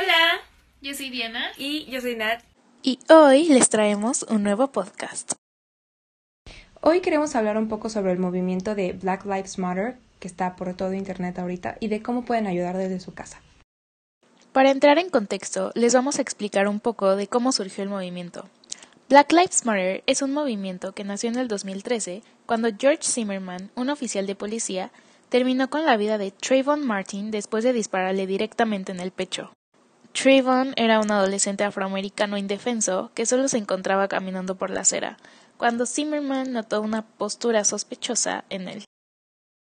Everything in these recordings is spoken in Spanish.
Hola, yo soy Diana. Y yo soy Nat. Y hoy les traemos un nuevo podcast. Hoy queremos hablar un poco sobre el movimiento de Black Lives Matter que está por todo internet ahorita y de cómo pueden ayudar desde su casa. Para entrar en contexto, les vamos a explicar un poco de cómo surgió el movimiento. Black Lives Matter es un movimiento que nació en el 2013 cuando George Zimmerman, un oficial de policía, terminó con la vida de Trayvon Martin después de dispararle directamente en el pecho. Trayvon era un adolescente afroamericano indefenso que solo se encontraba caminando por la acera, cuando Zimmerman notó una postura sospechosa en él.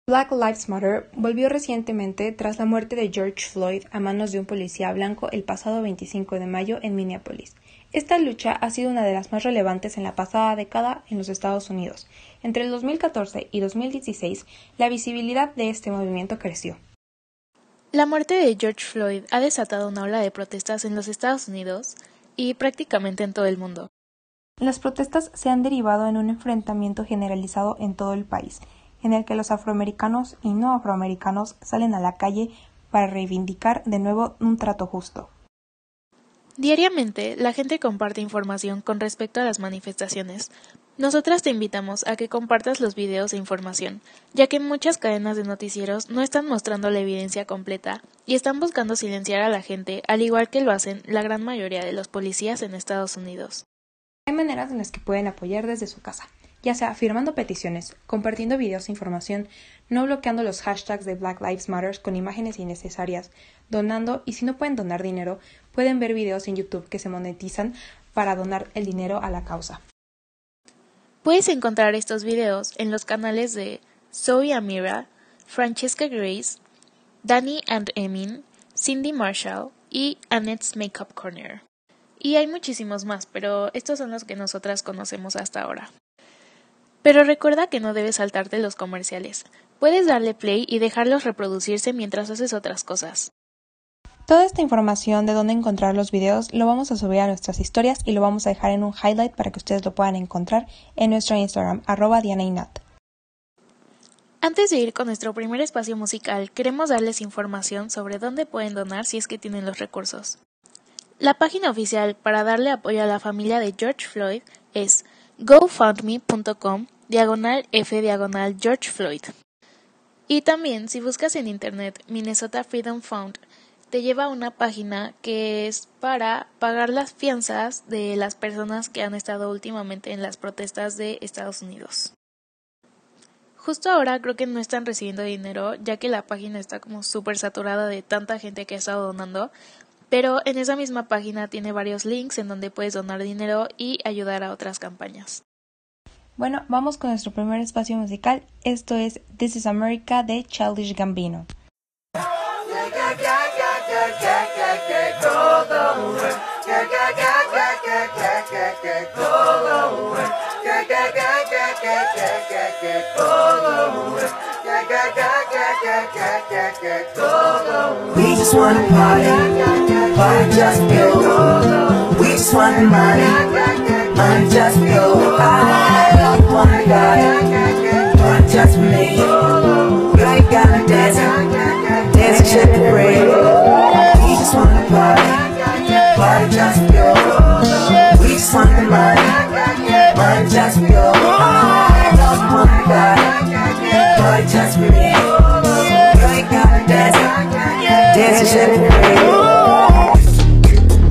Black Lives Matter volvió recientemente tras la muerte de George Floyd a manos de un policía blanco el pasado 25 de mayo en Minneapolis. Esta lucha ha sido una de las más relevantes en la pasada década en los Estados Unidos. Entre el 2014 y 2016, la visibilidad de este movimiento creció. La muerte de George Floyd ha desatado una ola de protestas en los Estados Unidos y prácticamente en todo el mundo. Las protestas se han derivado en un enfrentamiento generalizado en todo el país, en el que los afroamericanos y no afroamericanos salen a la calle para reivindicar de nuevo un trato justo. Diariamente, la gente comparte información con respecto a las manifestaciones. Nosotras te invitamos a que compartas los videos e información, ya que muchas cadenas de noticieros no están mostrando la evidencia completa y están buscando silenciar a la gente, al igual que lo hacen la gran mayoría de los policías en Estados Unidos. Hay maneras en las que pueden apoyar desde su casa, ya sea firmando peticiones, compartiendo videos e información, no bloqueando los hashtags de Black Lives Matter con imágenes innecesarias, donando y si no pueden donar dinero, pueden ver videos en YouTube que se monetizan para donar el dinero a la causa. Puedes encontrar estos videos en los canales de Zoe Amira, Francesca Grace, Danny and Emin, Cindy Marshall y Annette's Makeup Corner. Y hay muchísimos más, pero estos son los que nosotras conocemos hasta ahora. Pero recuerda que no debes saltarte los comerciales. Puedes darle play y dejarlos reproducirse mientras haces otras cosas. Toda esta información de dónde encontrar los videos lo vamos a subir a nuestras historias y lo vamos a dejar en un highlight para que ustedes lo puedan encontrar en nuestro Instagram, arroba Diana y Nat. Antes de ir con nuestro primer espacio musical, queremos darles información sobre dónde pueden donar si es que tienen los recursos. La página oficial para darle apoyo a la familia de George Floyd es gofundme.com diagonal F diagonal George Floyd. Y también si buscas en internet Minnesota Freedom Fund, te lleva a una página que es para pagar las fianzas de las personas que han estado últimamente en las protestas de Estados Unidos. Justo ahora creo que no están recibiendo dinero ya que la página está como súper saturada de tanta gente que ha estado donando, pero en esa misma página tiene varios links en donde puedes donar dinero y ayudar a otras campañas. Bueno, vamos con nuestro primer espacio musical. Esto es This is America de Childish Gambino. We just wanna party, party just go. We just wanna money, money just go. I don't wanna die, money just for me. You ain't gotta dance, dance, to the break. We just wanna party party just go. We just the money, money just. I don't wanna die, money just me. You ain't gotta.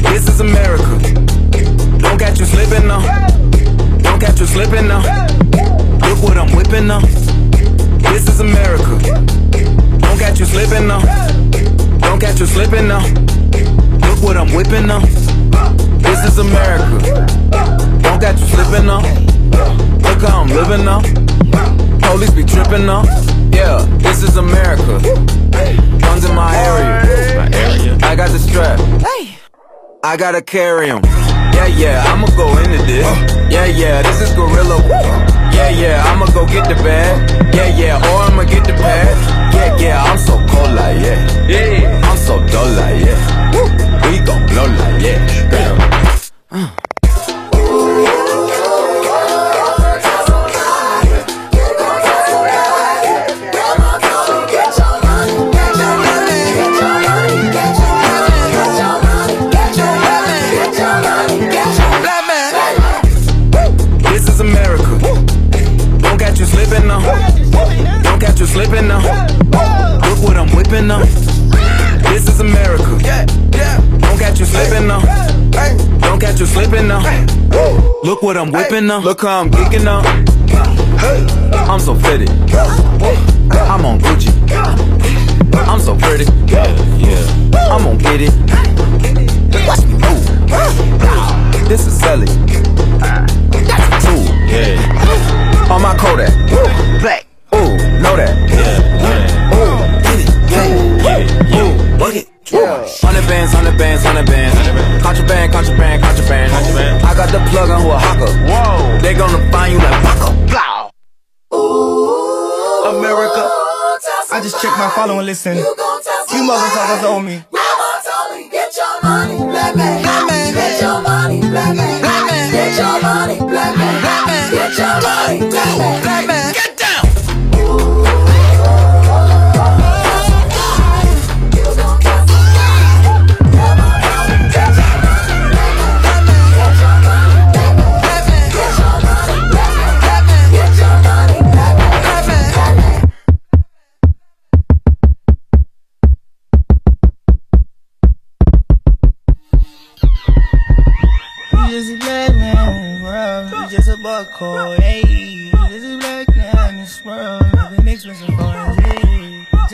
This is America. Don't catch you slipping now. Don't catch you slipping now. Look what I'm whipping now. This is America. Don't catch you slipping now. Don't catch you slipping now. Look what I'm whipping now. This is America. Don't got you slipping now. Look how I'm living now. Police be tripping now. Yeah, this is America. Guns in my area. I got the strap. I gotta carry carry 'em. Yeah, yeah, I'ma go into this. Yeah, yeah, this is gorilla. Yeah, yeah, I'ma go get the bag. Yeah, yeah, or I'ma get the pad. Is America. Don't catch you slipping now. Don't catch you slipping now. Look what I'm whipping now. This is America. Don't catch you slipping now. Don't catch you slipping now. Look what I'm whipping now. Look how I'm geeking now. I'm so fitted. I'm on Gucci. I'm so pretty. Yeah, yeah. I just checked my follow and listen. You motherfuckers owe me. Get your money, black man. Get your money, black man. Get your money. Black man. Get your money, black man.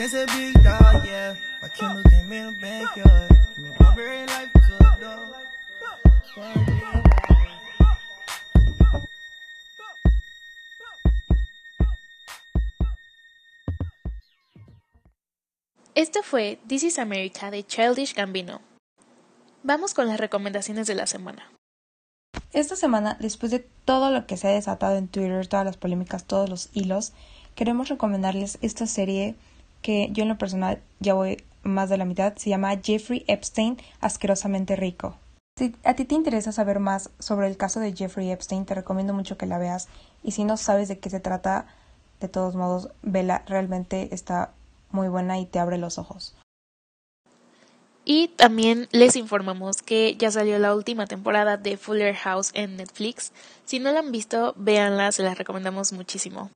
Just a big dog, yeah. My Kindle came in the backyard. From the barbarian life to a dog. Esto fue This is America de Childish Gambino. Vamos con las recomendaciones de la semana. Esta semana, después de todo lo que se ha desatado en Twitter, todas las polémicas, todos los hilos, queremos recomendarles esta serie que yo en lo personal ya voy más de la mitad. Se llama Jeffrey Epstein, asquerosamente rico. Si a ti te interesa saber más sobre el caso de Jeffrey Epstein, te recomiendo mucho que la veas. Y si no sabes de qué se trata, de todos modos, vela. Realmente está muy buena y te abre los ojos. Y también les informamos que ya salió la última temporada de Fuller House en Netflix. Si no la han visto, véanla, se la recomendamos muchísimo.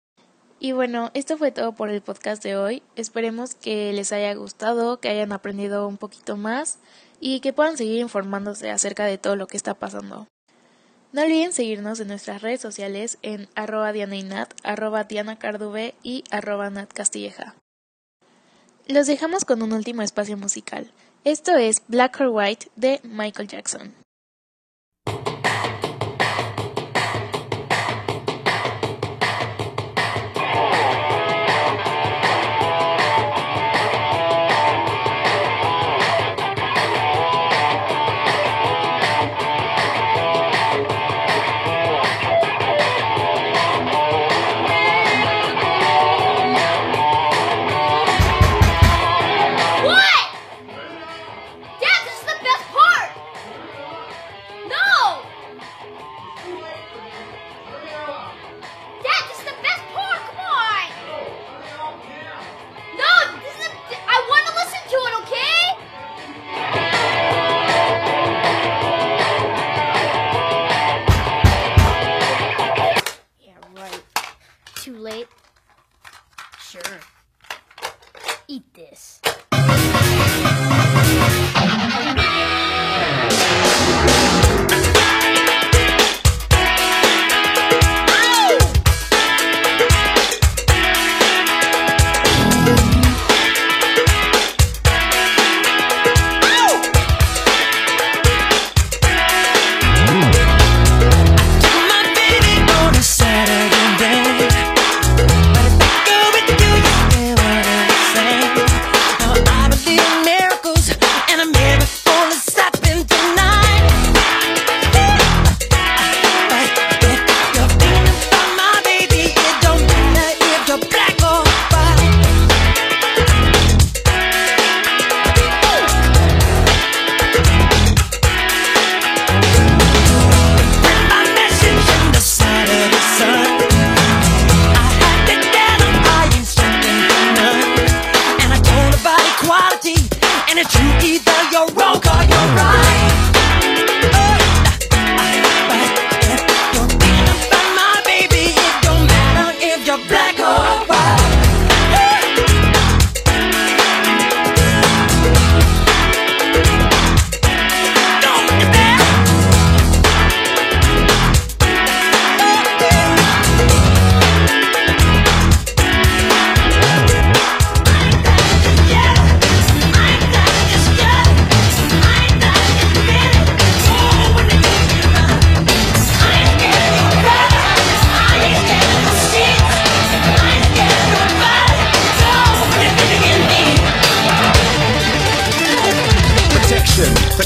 Y bueno, esto fue todo por el podcast de hoy. Esperemos que les haya gustado, que hayan aprendido un poquito más y que puedan seguir informándose acerca de todo lo que está pasando. No olviden seguirnos en nuestras redes sociales en arroba Diana y Nat, arroba Diana Cardube y arroba Nat Castilleja. Los dejamos con un último espacio musical. Esto es Black or White de Michael Jackson. baby.